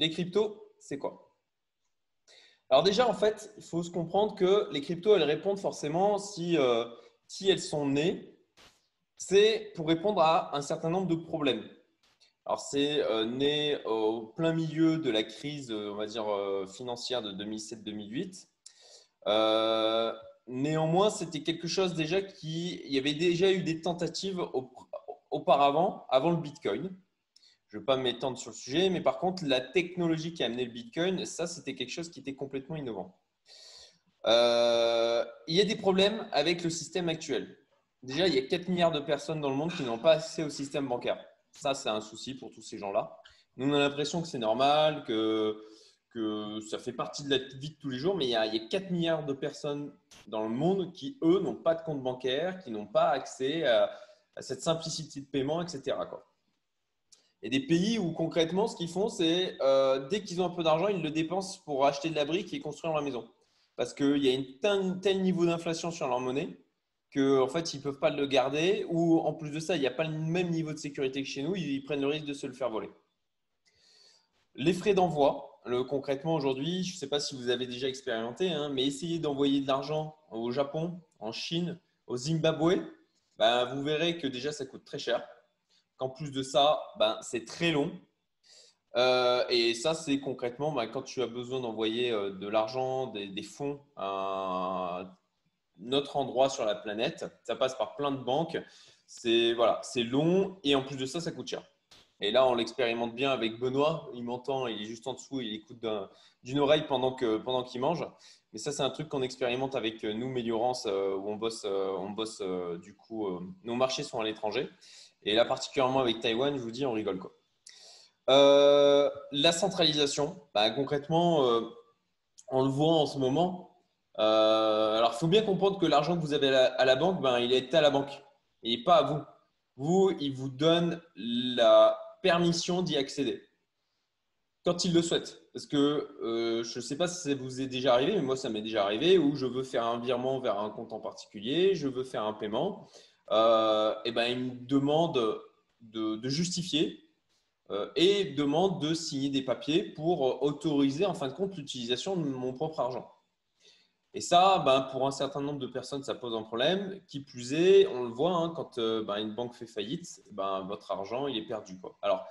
les cryptos, c'est quoi? Alors déjà, en fait, il faut se comprendre que les cryptos, elles répondent forcément si, euh, elles sont nées, c'est pour répondre à un certain nombre de problèmes. Alors, c'est euh, né au plein milieu de la crise, dire, financière de 2007-2008. néanmoins, c'était quelque chose déjà qui. Il y avait déjà eu des tentatives auparavant, avant le Bitcoin. Je ne vais pas m'étendre sur le sujet, mais par contre, la technologie qui a amené le Bitcoin, ça, c'était quelque chose qui était complètement innovant. Euh, il y a des problèmes avec le système actuel. Déjà, il y a 4 milliards de personnes dans le monde qui n'ont pas accès au système bancaire. Ça, c'est un souci pour tous ces gens-là. Nous, on a l'impression que c'est normal, que, ça fait partie de la vie de tous les jours, mais il y, a, il y a 4 milliards de personnes dans le monde qui, eux, n'ont pas de compte bancaire, qui n'ont pas accès à, cette simplicité de paiement, etc. Il y a des pays où concrètement, ce qu'ils font, c'est euh, dès qu'ils ont un peu d'argent, ils le dépensent pour acheter de la brique et construire leur maison. Parce qu'il y a un tel, niveau d'inflation sur leur monnaie qu'en en fait, ils ne peuvent pas le garder. Ou en plus de ça, il n'y a pas le même niveau de sécurité que chez nous. Ils prennent le risque de se le faire voler. Les frais d'envoi, concrètement aujourd'hui, je ne sais pas si vous avez déjà expérimenté, hein, mais essayez d'envoyer de l'argent au Japon, en Chine, au Zimbabwe, ben, vous verrez que déjà ça coûte très cher. Qu'en plus de ça, ben, c'est très long. Euh, et ça, c'est concrètement ben, quand tu as besoin d'envoyer euh, de l'argent, des, fonds à un autre endroit sur la planète. Ça passe par plein de banques. C'est voilà, c'est long et en plus de ça, ça coûte cher. Et là, on l'expérimente bien avec Benoît. Il m'entend, il est juste en dessous, il écoute d'une oreille pendant qu'il pendant mange. Mais ça, c'est un truc qu'on expérimente avec nous, Méliorance, euh, où on bosse, euh, on bosse euh, du coup, nos marchés sont à l'étranger. Et là, particulièrement avec Taïwan, je vous dis, on rigole quoi. la centralisation, bah, concrètement, on le voit en ce moment. alors, il faut bien comprendre que l'argent que vous avez à la, banque, ben, il est à la banque et pas à vous. Vous, il vous donne la permission d'y accéder quand il le souhaite. Parce que euh, je ne sais pas si ça vous est déjà arrivé, mais moi, ça m'est déjà arrivé où je veux faire un virement vers un compte en particulier, je veux faire un paiement. Euh, et ben, il me demande de, justifier euh, et demande de signer des papiers pour autoriser en fin de compte l'utilisation de mon propre argent. Et ça, ben, pour un certain nombre de personnes, ça pose un problème. Qui plus est, on le voit, hein, quand ben, une banque fait faillite, ben, votre argent, il est perdu. Alors,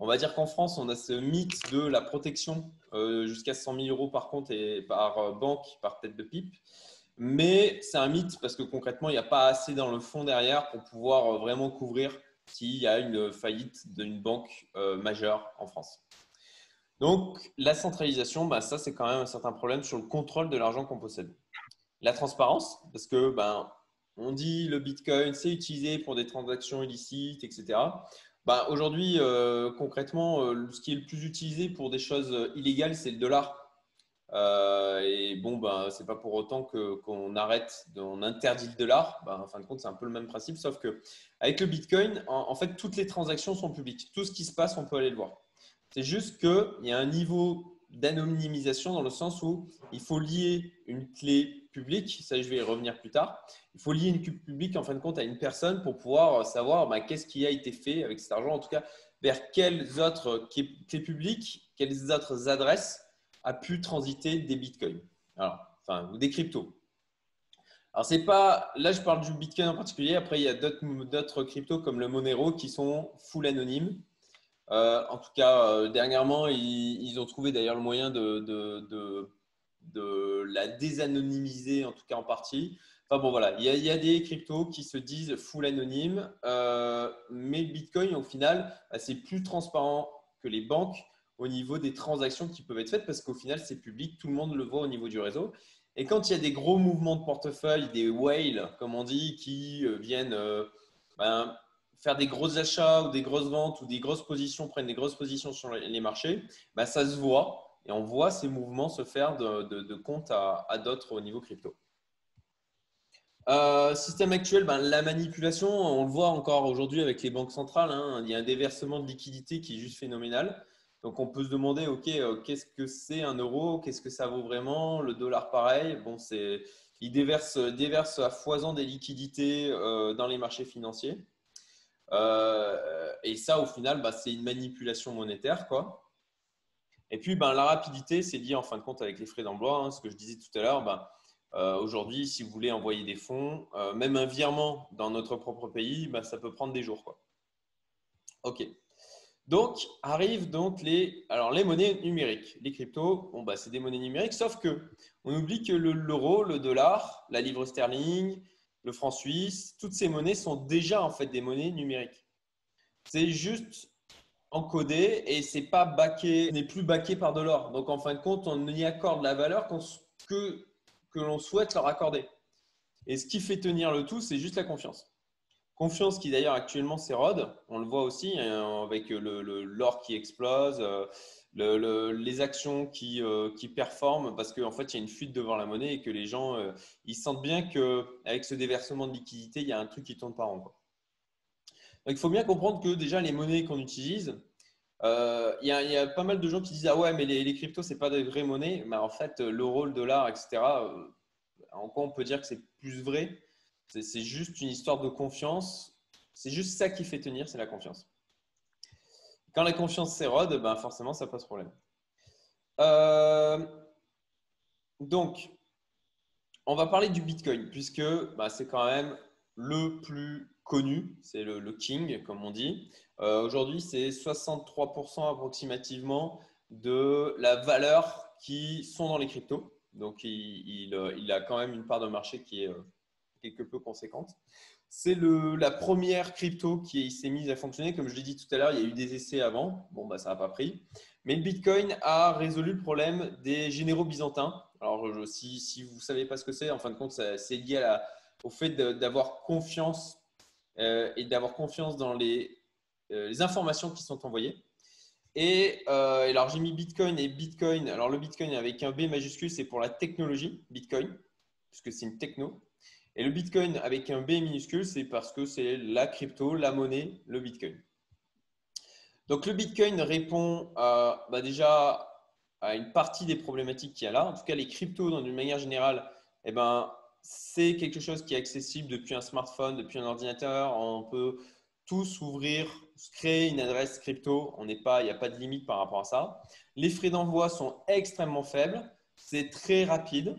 on va dire qu'en France, on a ce mythe de la protection euh, jusqu'à 100 000 euros par compte et par euh, banque, par tête de pipe. Mais c'est un mythe parce que concrètement, il n'y a pas assez dans le fond derrière pour pouvoir euh, vraiment couvrir s'il y a une faillite d'une banque majeure en France. Donc, la centralisation, bah, ça, c'est quand même un certain problème sur le contrôle de l'argent qu'on possède. La transparence, parce que ben, on dit le Bitcoin, c'est utilisé pour des transactions illicites, etc. Bah, aujourd'hui, euh, concrètement, euh, ce qui est le plus utilisé pour des choses illégales, c'est le dollar. Euh, et bon, bah, ce n'est pas pour autant qu'on arrête, on interdit le dollar. Bah, en fin de compte, c'est un peu le même principe, sauf que avec le Bitcoin, en, fait, toutes les transactions sont publiques. Tout ce qui se passe, on peut aller le voir. C'est juste qu'il y a un niveau d'anonymisation dans le sens où il faut lier une clé publique, ça je vais y revenir plus tard, il faut lier une cube publique en fin de compte à une personne pour pouvoir savoir bah, qu'est-ce qui a été fait avec cet argent, en tout cas vers quelles autres clés publiques, quelles autres adresses a pu transiter des bitcoins, enfin, ou des cryptos. Alors, c'est pas, là je parle du bitcoin en particulier, après il y a d'autres cryptos comme le Monero qui sont full anonymes. Euh, en tout cas, euh, dernièrement, ils, ont trouvé d'ailleurs le moyen de, la désanonymiser, en tout cas en partie. Enfin bon, voilà, il y, a, des cryptos qui se disent full anonyme, euh, mais Bitcoin, au final, bah, c'est plus transparent que les banques au niveau des transactions qui peuvent être faites parce qu'au final, c'est public, tout le monde le voit au niveau du réseau. Et quand il y a des gros mouvements de portefeuille, des whales, comme on dit, qui viennent ben, faire des gros achats ou des grosses ventes ou des grosses positions, prennent des grosses positions sur les marchés, bah, ça se voit et on voit ces mouvements se faire de, de, compte à, d'autres au niveau crypto. Euh, système actuel, ben, la manipulation, on le voit encore aujourd'hui avec les banques centrales. Hein. il y a un déversement de liquidité qui est juste phénoménal. Donc, on peut se demander, OK, euh, qu'est-ce que c'est un euro? Qu'est-ce que ça vaut vraiment? Le dollar, pareil. Bon, c'est, il déverse, déverse à foison des liquidités euh, dans les marchés financiers. Euh, et ça, au final, bah, c'est une manipulation monétaire. Quoi. Et puis, ben, la rapidité, c'est lié en fin de compte avec les frais d'emploi. Hein, ce que je disais tout à l'heure, ben, aujourd'hui, si vous voulez envoyer des fonds, même un virement dans notre propre pays, ben, ça peut prendre des jours. Quoi. OK. Donc, arrivent donc les, monnaies numériques. Les cryptos, bon, bah, c'est des monnaies numériques, sauf que on oublie que l'euro, le, dollar, la livre sterling, le franc suisse, toutes ces monnaies sont déjà en fait des monnaies numériques. C'est juste encodé et c'est pas baqué, n'est plus baqué par de l'or. Donc en fin de compte, on y accorde la valeur que l'on souhaite leur accorder. Et ce qui fait tenir le tout, c'est juste la confiance. Confiance qui d'ailleurs actuellement s'érode, on le voit aussi hein, avec l'or qui explose, euh, le, les actions qui, euh, qui, performent parce qu'en fait il y a une fuite devant la monnaie et que les gens euh, ils sentent bien qu'avec ce déversement de liquidité, il y a un truc qui tourne pas rond. Donc il faut bien comprendre que déjà les monnaies qu'on utilise, il y, a pas mal de gens qui disent ah ouais mais les, les cryptos c'est pas des vraies monnaies, mais en fait l'euro, le dollar, etc. en quoi on peut dire que c'est plus vrai c'est juste une histoire de confiance. C'est juste ça qui fait tenir, c'est la confiance. Quand la confiance s'érode, ben forcément, ça pose problème. Euh, donc, on va parler du Bitcoin, puisque bah, c'est quand même le plus connu, c'est le, king, comme on dit. Euh, aujourd'hui, c'est 63% approximativement de la valeur qui sont dans les cryptos. Donc, il, il, a quand même une part de marché qui est quelque peu conséquente. C'est la première crypto qui s'est mise à fonctionner. Comme je l'ai dit tout à l'heure, il y a eu des essais avant. Bon, bah, ça n'a pas pris. Mais le Bitcoin a résolu le problème des généraux byzantins. Alors, si, si vous ne savez pas ce que c'est, en fin de compte, c'est lié au fait d'avoir confiance euh, et d'avoir confiance dans les, euh, informations qui sont envoyées. Et euh, alors, j'ai mis Bitcoin et Bitcoin. Alors, le Bitcoin avec un B majuscule, c'est pour la technologie Bitcoin, puisque c'est une techno. Et le Bitcoin avec un B minuscule, c'est parce que c'est la crypto, la monnaie, le Bitcoin. Donc le Bitcoin répond bah, déjà à une partie des problématiques qu'il y a là. En tout cas, les cryptos, d'une manière générale, eh ben, c'est quelque chose qui est accessible depuis un smartphone, depuis un ordinateur. On peut tous ouvrir, créer une adresse crypto. On n'est pas, il n'y a pas de limite par rapport à ça. Les frais d'envoi sont extrêmement faibles. C'est très rapide.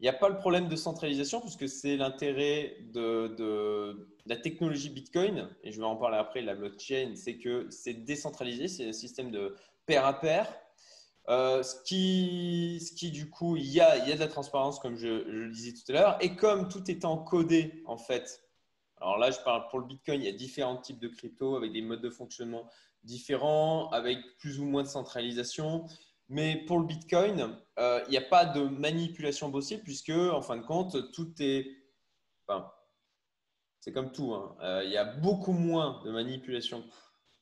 Il n'y a pas le problème de centralisation puisque c'est l'intérêt de, la technologie Bitcoin, et je vais en parler après, la blockchain, c'est que c'est décentralisé, c'est un système de pair à pair. Euh, ce, qui, du coup, il y, a, de la transparence, comme je, le disais tout à l'heure, et comme tout est encodé, en fait, alors là, je parle pour le Bitcoin, il y a différents types de crypto avec des modes de fonctionnement différents, avec plus ou moins de centralisation. Mais pour le Bitcoin, euh, il n'y a pas de manipulation possible puisque, en fin de compte, tout est. C'est comme tout. Hein. Euh, il y a beaucoup moins de manipulation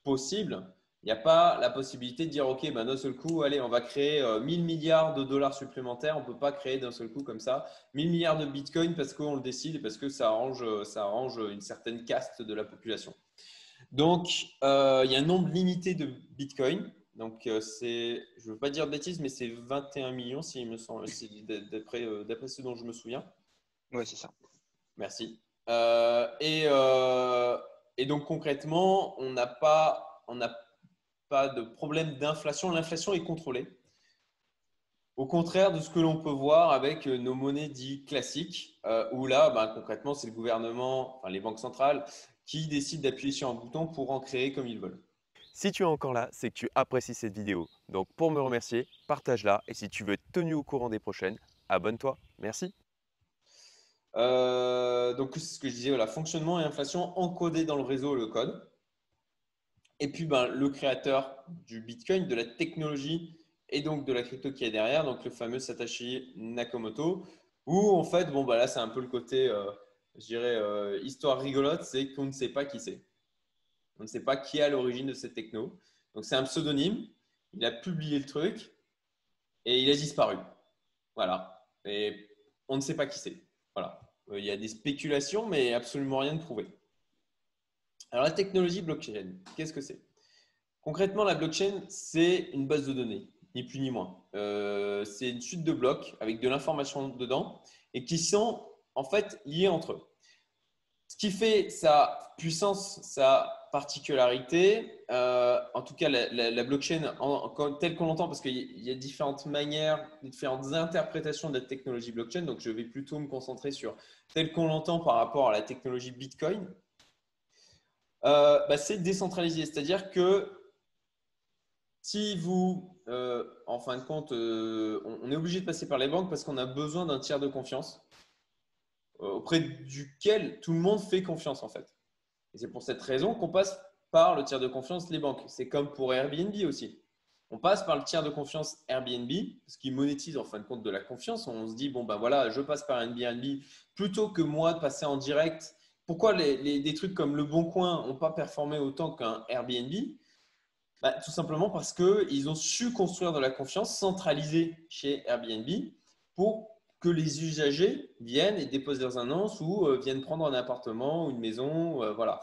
possible. Il n'y a pas la possibilité de dire OK, ben, d'un seul coup, allez, on va créer 1000 euh, milliards de dollars supplémentaires. On ne peut pas créer d'un seul coup comme ça 1000 milliards de Bitcoin parce qu'on le décide et parce que ça arrange, ça arrange une certaine caste de la population. Donc, il y a un nombre limité de Bitcoin. Donc, euh, c'est, je ne veux pas dire de bêtises, mais c'est 21 millions, si me semble, euh, d'après, ce dont je me souviens. Oui, c'est ça. Merci. Euh, et, donc, concrètement, on n'a pas, on pas de problème d'inflation. L'inflation est contrôlée. Au contraire de ce que l'on peut voir avec nos monnaies dites classiques, où là, ben, concrètement, c'est le gouvernement, enfin, les banques centrales, qui décident d'appuyer sur un bouton pour en créer comme ils veulent. Si tu es encore là, c'est que tu apprécies cette vidéo. Donc pour me remercier, partage-la et si tu veux être tenu au courant des prochaines, abonne-toi. Merci. Euh, donc c'est ce que je disais, voilà, fonctionnement et inflation encodé dans le réseau, le code. Et puis ben, le créateur du Bitcoin, de la technologie et donc de la crypto qui est derrière, donc le fameux Satoshi Nakamoto, où en fait, bon, bah là c'est un peu le côté, euh, je dirais, euh, histoire rigolote, c'est qu'on ne sait pas qui c'est. On ne sait pas qui est à l'origine de cette techno. Donc c'est un pseudonyme. Il a publié le truc et il a disparu. Voilà. Et on ne sait pas qui c'est. Voilà. Euh, il y a des spéculations, mais absolument rien de prouvé. Alors la technologie blockchain, qu'est-ce que c'est? Concrètement, la blockchain, c'est une base de données, ni plus ni moins. Euh, c'est une suite de blocs avec de l'information dedans et qui sont en fait liés entre eux. Ce qui fait sa puissance, sa particularité, euh, en tout cas la, blockchain telle qu'on l'entend, parce qu'il y a différentes manières, différentes interprétations de la technologie blockchain, donc je vais plutôt me concentrer sur telle qu'on l'entend par rapport à la technologie Bitcoin. Euh, bah, c'est décentralisé, c'est-à-dire que si vous, euh, en fin de compte, on est obligé de passer par les banques parce qu'on a besoin d'un tiers de confiance auprès duquel tout le monde fait confiance en fait. Et c'est pour cette raison qu'on passe par le tiers de confiance les banques. C'est comme pour Airbnb aussi. On passe par le tiers de confiance Airbnb, ce qui monétise en fin de compte de la confiance. On se dit, bon, ben voilà, je passe par Airbnb plutôt que moi de passer en direct. Pourquoi les, des trucs comme Le Bon Coin n'ont pas performé autant qu'un Airbnb? Bah, Tout simplement parce qu'ils ont su construire de la confiance centralisée chez Airbnb pour que les usagers viennent et déposent leurs annonces ou euh, viennent prendre un appartement ou une maison. Euh, voilà.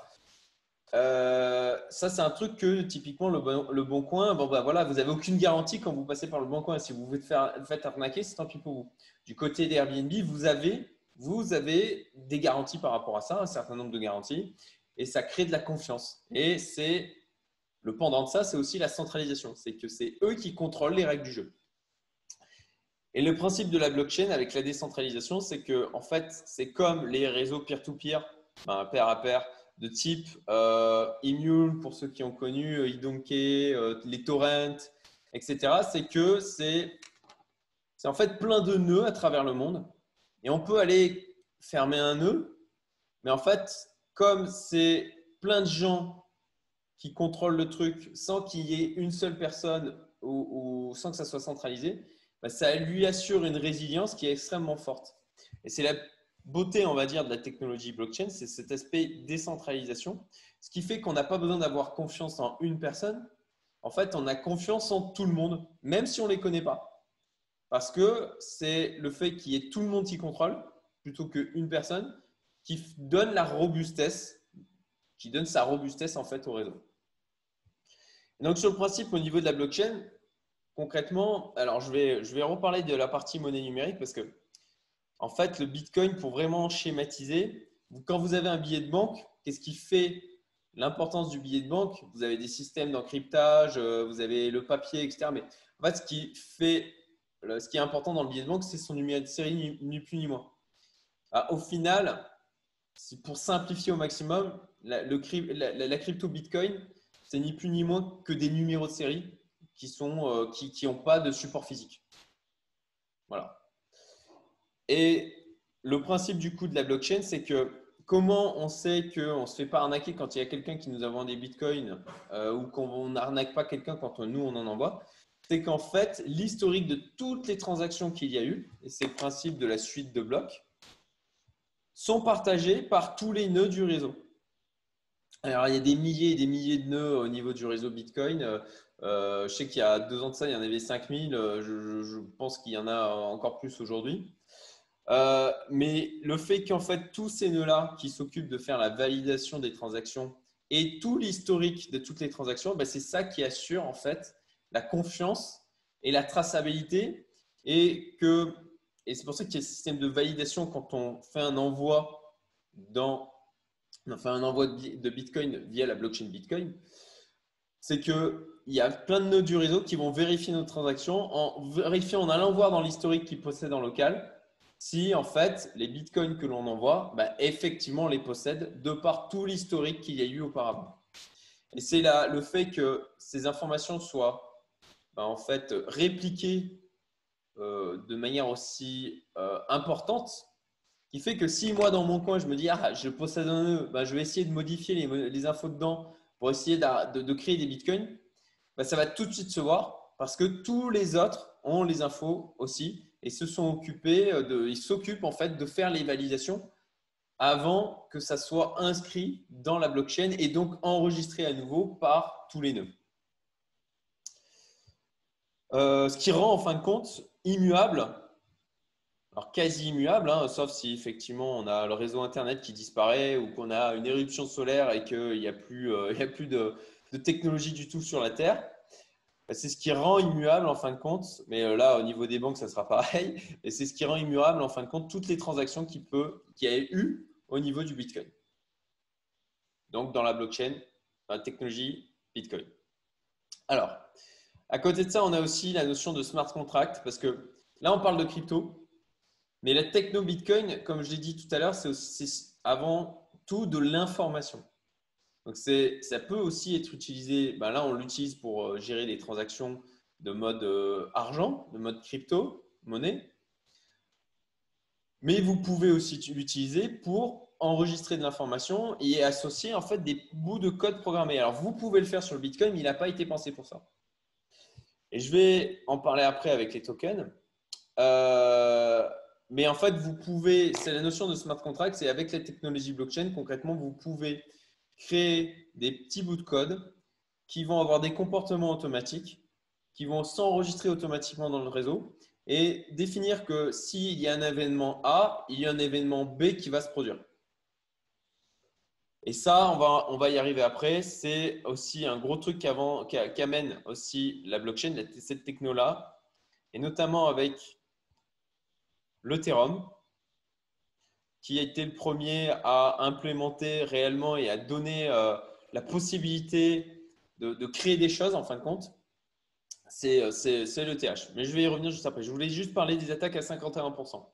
Euh, ça, c'est un truc que typiquement le bon, coin, bon, bah, voilà, vous n'avez aucune garantie quand vous passez par le bon coin. Si vous vous faites arnaquer, c'est tant pis pour vous. Du côté d'Airbnb, vous avez, vous avez des garanties par rapport à ça, un certain nombre de garanties, et ça crée de la confiance. Et c'est le pendant de ça, c'est aussi la centralisation. C'est que c'est eux qui contrôlent les règles du jeu. Et le principe de la blockchain avec la décentralisation, c'est que en fait, c'est comme les réseaux peer-to-peer, ben, pair à pair, de type euh, pour ceux qui ont connu, euh, iDonkey, euh, les torrents, etc. C'est que c'est en fait plein de nœuds à travers le monde et on peut aller fermer un nœud, mais en fait, comme c'est plein de gens qui contrôlent le truc sans qu'il y ait une seule personne ou sans que ça soit centralisé, bah, ça lui assure une résilience qui est extrêmement forte. Et c'est la beauté, on va dire, de la technologie blockchain, c'est cet aspect décentralisation, ce qui fait qu'on n'a pas besoin d'avoir confiance en une personne. En fait, on a confiance en tout le monde, même si on ne les connaît pas. Parce que c'est le fait qu'il y ait tout le monde qui contrôle, plutôt qu'une personne, qui donne la robustesse, qui donne sa robustesse en fait au réseau. donc sur le principe au niveau de la blockchain, concrètement, alors je vais, je vais reparler de la partie monnaie numérique parce que, en fait, le Bitcoin, pour vraiment schématiser, quand vous avez un billet de banque, qu'est-ce qui fait l'importance du billet de banque? Vous avez des systèmes d'encryptage, euh, vous avez le papier, etc. Mais en fait, ce qui, fait, ce est important dans le billet de banque, c'est son numéro de série, ni, plus ni moins. Ah, au final, pour simplifier au maximum, la crypto Bitcoin, c'est ni plus ni moins que des numéros de série qui sont euh, qui n'ont pas de support physique. Voilà. Et le principe du coup de la blockchain, c'est que comment on sait qu'on ne se fait pas arnaquer quand il y a quelqu'un qui nous a vendu des bitcoins euh, ou qu'on n'arnaque pas quelqu'un quand nous on en envoie? C'est qu'en fait, l'historique de toutes les transactions qu'il y a eu, et c'est le principe de la suite de blocs, sont partagés par tous les nœuds du réseau. Alors, il y a des milliers et des milliers de nœuds au niveau du réseau Bitcoin. Euh, je sais qu'il y a deux ans de ça, il y en avait 5000. Euh, je, je pense qu'il y en a encore plus aujourd'hui. Euh, mais le fait qu'en fait, tous ces nœuds-là qui s'occupent de faire la validation des transactions et tout l'historique de toutes les transactions, ben, c'est ça qui assure en fait la confiance et la traçabilité. Et, que, et c'est pour ça qu'il y a un système de validation quand on fait un envoi dans enfin un envoi de Bitcoin via la blockchain Bitcoin c'est qu'il y a plein de nœuds du réseau qui vont vérifier nos transactions en vérifiant, en allant voir dans l'historique qu'ils possèdent en local si en fait les bitcoins que l'on envoie, bah, effectivement, les possède de par tout l'historique qu'il y a eu auparavant. Et c'est le fait que ces informations soient bah, en fait répliquées euh, de manière aussi euh, importante qui fait que si moi dans mon coin je me dis ah je possède un nœud, bah, je vais essayer de modifier les infos dedans pour essayer de, créer des bitcoins, bah, ça va tout de suite se voir parce que tous les autres ont les infos aussi et se sont occupés de, ils s'occupent en fait de faire les validations avant que ça soit inscrit dans la blockchain et donc enregistré à nouveau par tous les nœuds. Euh, ce qui rend en fin de compte immuable alors quasi immuable, hein, sauf si effectivement on a le réseau Internet qui disparaît ou qu'on a une éruption solaire et qu'il n'y a plus, euh, a plus de, technologie du tout sur la Terre. Bah, c'est ce qui rend immuable en fin de compte, mais euh, là au niveau des banques ça sera pareil, et c'est ce qui rend immuable en fin de compte toutes les transactions qu'il peut, qu'il y a eu au niveau du Bitcoin. Donc dans la blockchain, la technologie Bitcoin. Alors, à côté de ça, on a aussi la notion de smart contract parce que là, on parle de crypto, mais la techno Bitcoin, comme je l'ai dit tout à l'heure, c'est avant tout de l'information. Donc, ça peut aussi être utilisé, ben là, on l'utilise pour euh, gérer les transactions de mode euh, argent, de mode crypto, monnaie. Mais vous pouvez aussi l'utiliser pour enregistrer de l'information et associer en fait des bouts de code programmés. Alors, vous pouvez le faire sur le Bitcoin, mais il n'a pas été pensé pour ça. Et je vais en parler après avec les tokens. Euh, mais en fait, vous pouvez, c'est la notion de smart contract, c'est avec la technologie blockchain, concrètement, vous pouvez créer des petits bouts de code qui vont avoir des comportements automatiques, qui vont s'enregistrer automatiquement dans le réseau et définir que s'il y a un événement A, il y a un événement B qui va se produire. Et ça, on va, on va y arriver après. C'est aussi un gros truc qu'amène aussi la blockchain, cette techno-là, et notamment avec l'Ethereum, qui a été le premier à implémenter réellement et à donner euh, la possibilité de, créer des choses en fin de compte, c'est l'ETH. Mais je vais y revenir juste après. Je voulais juste parler des attaques à 51%.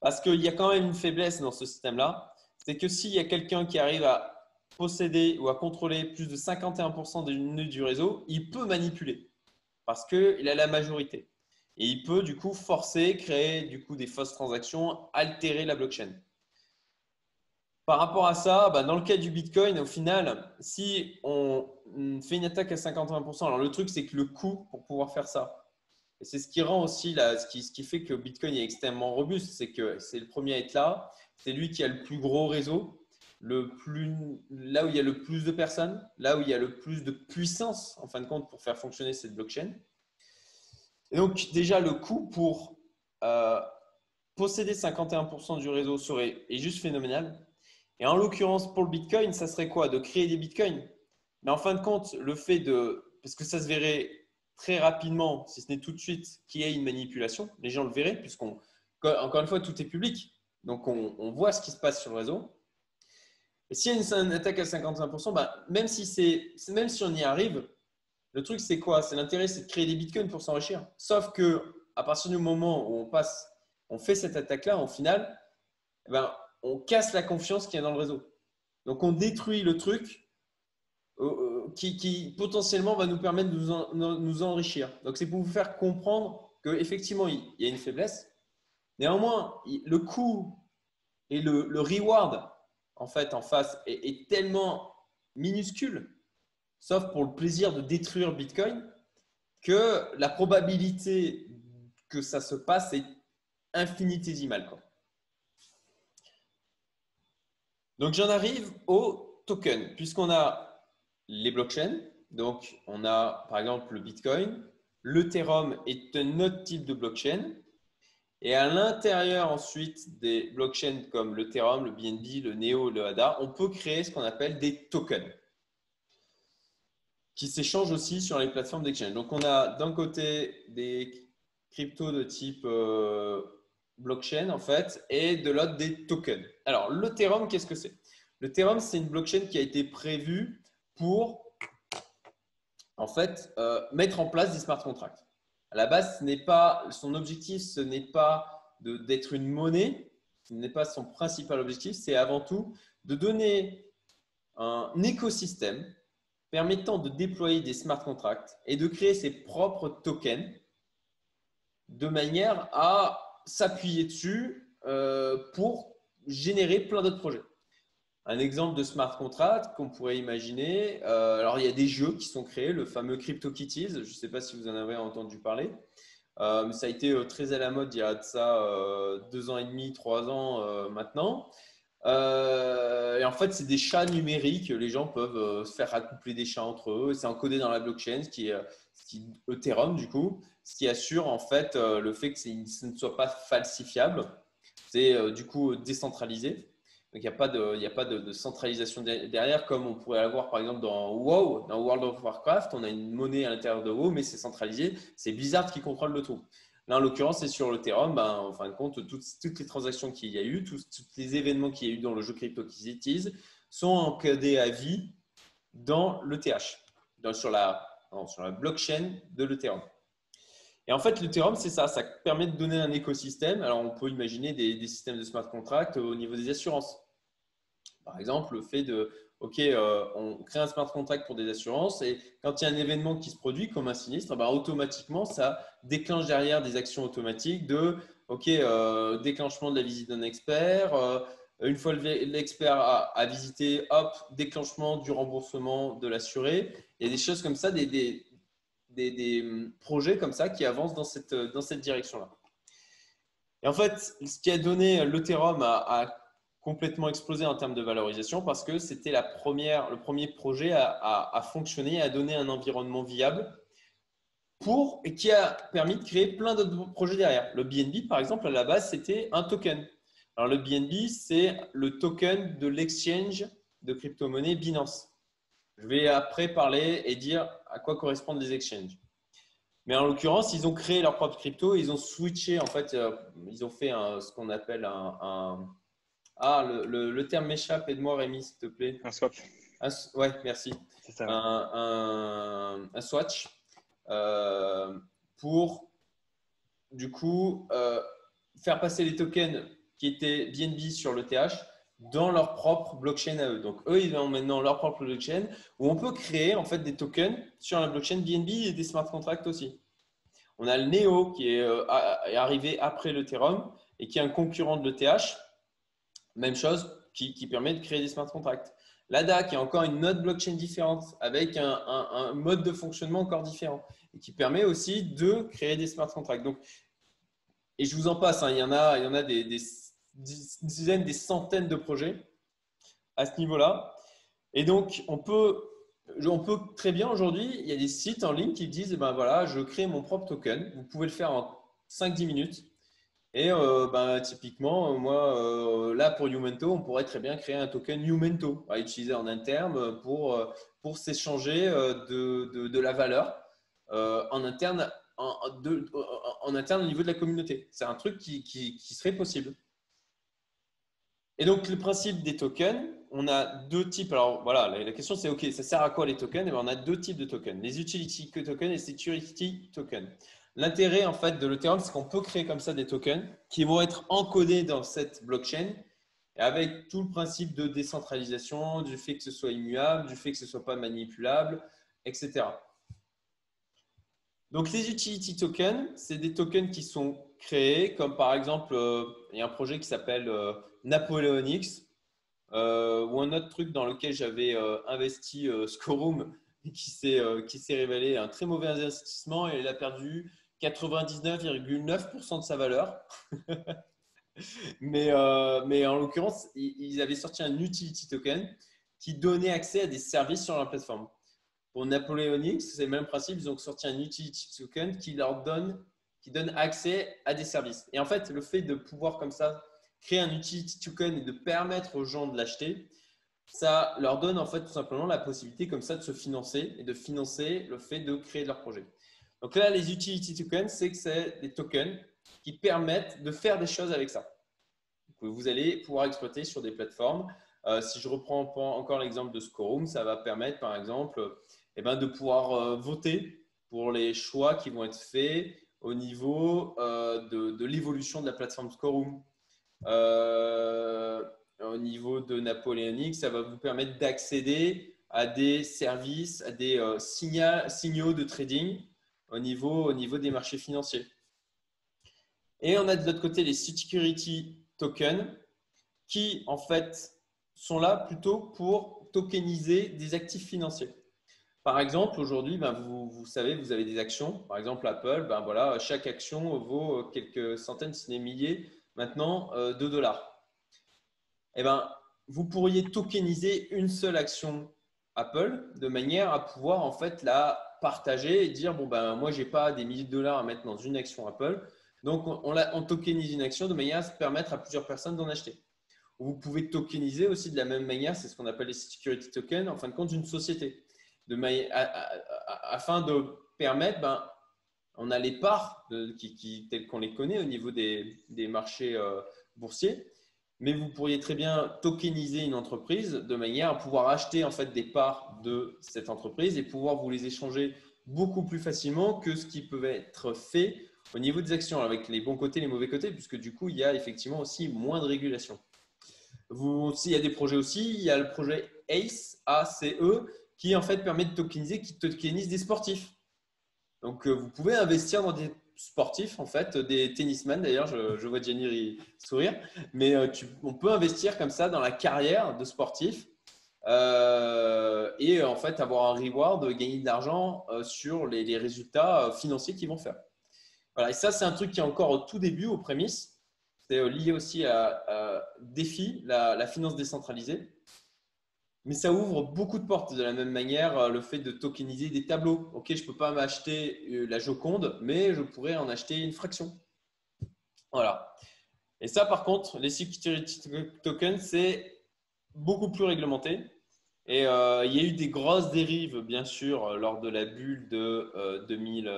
Parce qu'il y a quand même une faiblesse dans ce système-là. C'est que s'il y a quelqu'un qui arrive à posséder ou à contrôler plus de 51% des nœuds du réseau, il peut manipuler parce qu'il a la majorité. Et il peut du coup forcer, créer du coup des fausses transactions, altérer la blockchain. Par rapport à ça, bah, dans le cas du Bitcoin, au final, si on fait une attaque à 51%, alors le truc, c'est que le coût pour pouvoir faire ça, c'est ce qui rend aussi, ce, qui, fait que Bitcoin est extrêmement robuste, c'est que c'est le premier à être là, c'est lui qui a le plus gros réseau, là où il y a le plus de personnes, là où il y a le plus de puissance, en fin de compte, pour faire fonctionner cette blockchain. Et donc, déjà, le coût pour euh, posséder 51% du réseau serait est juste phénoménal. Et en l'occurrence, pour le Bitcoin, ça serait quoi? De créer des Bitcoins? Mais en fin de compte, le fait de. Parce que ça se verrait très rapidement, si ce n'est tout de suite, qu'il y ait une manipulation. Les gens le verraient, puisqu'on. Encore une fois, tout est public. Donc, on, voit ce qui se passe sur le réseau. Et s'il y a une, attaque à 55%, bah, même, si même si on y arrive, le truc, c'est quoi? C'est l'intérêt, c'est de créer des bitcoins pour s'enrichir. Sauf que à partir du moment où on passe, on fait cette attaque-là, en final, eh ben, on casse la confiance qu'il y a dans le réseau. Donc, on détruit le truc euh, euh, qui, potentiellement va nous permettre de nous, enrichir. Donc, c'est pour vous faire comprendre qu'effectivement, il y a une faiblesse. Néanmoins, le coût et le, reward en fait en face est tellement minuscule sauf pour le plaisir de détruire Bitcoin, que la probabilité que ça se passe est infinitésimale. Donc j'en arrive au token, puisqu'on a les blockchains, donc on a par exemple le Bitcoin, l'Ethereum est un autre type de blockchain, et à l'intérieur ensuite des blockchains comme l'Ethereum, le BNB, le Neo, le ADA, on peut créer ce qu'on appelle des tokens qui s'échangent aussi sur les plateformes d'exchange. Donc, on a d'un côté des cryptos de type euh, blockchain, en fait, et de l'autre des tokens. Alors, l'Ethereum, qu'est-ce que c'est? L'Ethereum, c'est une blockchain qui a été prévue pour, en fait, euh, mettre en place des smart contracts. À la base, ce n'est pas, son objectif, ce n'est pas d'être une monnaie, ce n'est pas son principal objectif, c'est avant tout de donner un écosystème permettant de déployer des smart contracts et de créer ses propres tokens de manière à s'appuyer dessus euh, pour générer plein d'autres projets. Un exemple de smart contract qu'on pourrait imaginer, euh, alors il y a des jeux qui sont créés, le fameux CryptoKitties, je ne sais pas si vous en avez entendu parler, euh, mais ça a été très à la mode il y a deux ans et demi, trois ans maintenant. Euh, et en fait, c'est des chats numériques. Les gens peuvent euh, se faire accoupler des chats entre eux. C'est encodé dans la blockchain, ce qui est, qui Ethereum du coup, ce qui assure en fait euh, le fait que ce ne soit pas falsifiable. C'est du coup décentralisé. Donc il n'y a pas, de, a pas de, centralisation derrière, comme on pourrait avoir par exemple dans WoW, dans World of Warcraft. On a une monnaie à l'intérieur de WoW, mais c'est centralisé. C'est Blizzard qui contrôle le tout. Là, en l'occurrence, c'est sur l'Ethereum. Ben, en fin de compte, toutes, les transactions qu'il y a eu, tous, les événements qu'il y a eu dans le jeu crypto qu'ils utilisent sont encodés à vie dans l'ETH, sur la, sur la blockchain de l'Ethereum. Et en fait, l'Ethereum, c'est ça, ça permet de donner un écosystème. Alors, on peut imaginer des, systèmes de smart contracts au niveau des assurances. Par exemple, le fait de, OK, euh, on crée un smart contract pour des assurances et quand il y a un événement qui se produit comme un sinistre, bah, automatiquement, ça déclenche derrière des actions automatiques de, OK, euh, déclenchement de la visite d'un expert. Euh, une fois l'expert a, visité, hop, déclenchement du remboursement de l'assuré. Il y a des choses comme ça, des, des, hum, projets comme ça qui avancent dans cette, dans cette direction-là. Et en fait, ce qui a donné l'Ethereum à, complètement explosé en termes de valorisation parce que c'était le premier projet à, à, fonctionner, à donner un environnement viable pour et qui a permis de créer plein d'autres projets derrière. Le BNB, par exemple, à la base, c'était un token. Alors, le BNB, c'est le token de l'exchange de crypto-monnaie Binance. Je vais après parler et dire à quoi correspondent les exchanges. Mais en l'occurrence, ils ont créé leur propre crypto, ils ont switché, en fait, euh, ils ont fait ce qu'on appelle un, Ah, le, terme m'échappe, aide-moi Rémi, s'il te plaît. Un swatch. ouais, merci. Ça. Un, un, swatch euh, pour, du coup, euh, faire passer les tokens qui étaient BNB sur le TH dans leur propre blockchain à eux. Donc, eux, ils ont maintenant leur propre blockchain où on peut créer en fait des tokens sur la blockchain BNB et des smart contracts aussi. On a le Neo qui est, euh, arrivé après l'Ethereum et qui est un concurrent de l'ETH. Même chose, qui, permet de créer des smart contracts. L'ADA qui est encore une autre blockchain différente avec un, mode de fonctionnement encore différent et qui permet aussi de créer des smart contracts. Donc, et je vous en passe, hein, il y en a, des dizaines, des centaines de projets à ce niveau-là. Et donc, on peut, très bien aujourd'hui, il y a des sites en ligne qui disent, ben voilà, je crée mon propre token. Vous pouvez le faire en 5-10 minutes. Et euh, ben, typiquement, moi, euh, là, pour Umento, on pourrait très bien créer un token Umento à utiliser en interne pour, pour s'échanger euh, de, de, la valeur en interne en, interne au niveau de la communauté. C'est un truc qui, qui, serait possible. Et donc, le principe des tokens, on a deux types. Alors, voilà, la, question c'est OK, ça sert à quoi les tokens? Et bien, On a deux types de tokens les utility tokens et les security tokens. L'intérêt en fait de l'Ethereum, c'est qu'on peut créer comme ça des tokens qui vont être encodés dans cette blockchain avec tout le principe de décentralisation, du fait que ce soit immuable, du fait que ce ne soit pas manipulable, etc. Donc, les utility tokens, c'est des tokens qui sont créés, comme par exemple, euh, il y a un projet qui s'appelle euh, Napoleonix, euh, ou un autre truc dans lequel j'avais euh, investi Scorum qui s'est révélé un très mauvais investissement et il a perdu 99,9% de sa valeur. mais, mais en l'occurrence, ils avaient sorti un utility token qui donnait accès à des services sur la plateforme. Pour Napoleonix, c'est le même principe, ils ont sorti un utility token qui leur donne, qui donne accès à des services. Et en fait, le fait de pouvoir comme ça créer un utility token et de permettre aux gens de l'acheter, ça leur donne en fait tout simplement la possibilité comme ça de se financer et de financer le fait de créer leur projet. Donc là, les utility tokens, c'est que c'est des tokens qui permettent de faire des choses avec ça. vous allez pouvoir exploiter sur des plateformes. Euh, si je reprends encore l'exemple de Scorum, ça va permettre par exemple eh ben, de pouvoir euh, voter pour les choix qui vont être faits au niveau euh, de, l'évolution de la plateforme Scorum. Au niveau de Napoléonique, ça va vous permettre d'accéder à des services, à des signaux de trading au niveau, au niveau des marchés financiers. Et on a de l'autre côté les security tokens qui, en fait, sont là plutôt pour tokeniser des actifs financiers. Par exemple, aujourd'hui, ben, vous, savez, vous avez des actions. Par exemple, Apple, ben, voilà, chaque action vaut quelques centaines, si ce n'est milliers maintenant 2 euh, dollars. Eh ben, vous pourriez tokeniser une seule action Apple de manière à pouvoir en fait la partager et dire bon ben moi j'ai pas des milliers de dollars à mettre dans une action Apple donc on, on, tokenise une action de manière à se permettre à plusieurs personnes d'en acheter. Vous pouvez tokeniser aussi de la même manière, c'est ce qu'on appelle les security tokens, en fin de compte, d'une société, de afin de permettre ben, on a les parts qui, telles qu'on les connaît au niveau des, marchés euh, boursiers. Mais vous pourriez très bien tokeniser une entreprise de manière à pouvoir acheter en fait des parts de cette entreprise et pouvoir vous les échanger beaucoup plus facilement que ce qui peut être fait au niveau des actions, avec les bons côtés et les mauvais côtés, puisque du coup, il y a effectivement aussi moins de régulation. Vous, il y a des projets aussi, il y a le projet ACE, ACE, qui en fait permet de tokeniser, qui tokenise des sportifs. Donc, euh, vous pouvez investir dans des sportifs, en fait, des tennismen d'ailleurs, je, vois Jenny sourire, mais euh, on peut investir comme ça dans la carrière de sportifs euh, et en fait avoir un reward, gagner de l'argent sur les, résultats financiers qu'ils vont faire. Voilà, et ça, c'est un truc qui est encore au tout début, aux prémices. C'est lié aussi à, Défi, la, finance décentralisée. Mais ça ouvre beaucoup de portes de la même manière, euh, le fait de tokeniser des tableaux. Ok, je ne peux pas m'acheter euh, la Joconde, mais je pourrais en acheter une fraction. Voilà. Et ça, par contre, les security tokens, c'est beaucoup plus réglementé. Et euh, il y a eu des grosses dérives, bien sûr, lors de la bulle de 2000,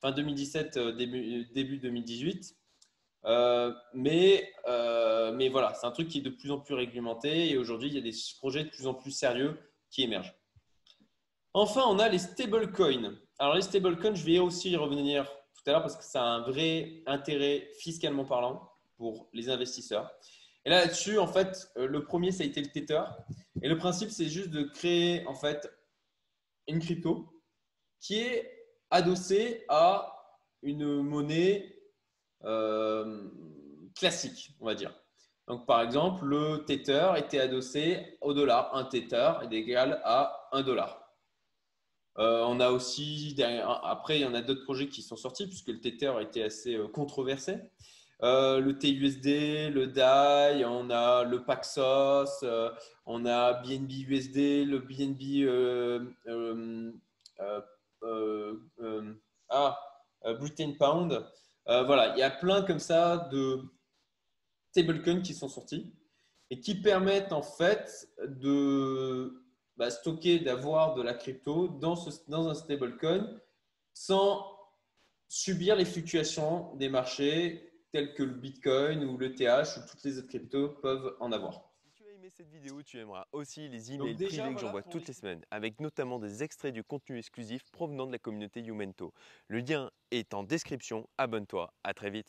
fin 2017, début, début 2018. Euh, mais, euh, mais voilà, c'est un truc qui est de plus en plus réglementé et aujourd'hui, il y a des projets de plus en plus sérieux qui émergent. Enfin, on a les stablecoins. Alors, les stablecoins, je vais aussi y revenir tout à l'heure parce que ça a un vrai intérêt fiscalement parlant pour les investisseurs. Et là, dessus en fait, euh, le premier, ça a été le Tether. Et le principe, c'est juste de créer, en fait, une crypto qui est adossée à une monnaie euh, classique, on va dire. Donc, par exemple, le Tether était adossé au dollar. Un Tether est égal à 1 dollar. Euh, on a aussi, après, il y en a d'autres projets qui sont sortis puisque le Tether été assez euh, controversé. le TUSD, le DAI, on a le Paxos, on a BNB USD, le BNB ah, Britain Pound. Euh, voilà, il y a plein comme ça de stablecoins qui sont sortis et qui permettent en fait de bah, stocker, d'avoir de la crypto dans, dans un stablecoin sans subir les fluctuations des marchés tels que le Bitcoin ou le TH ou toutes les autres cryptos peuvent en avoir cette vidéo, tu aimeras aussi les emails privés que j'envoie toutes les semaines, avec notamment des extraits du contenu exclusif provenant de la communauté Youmento. Le lien est en description, abonne-toi, à très vite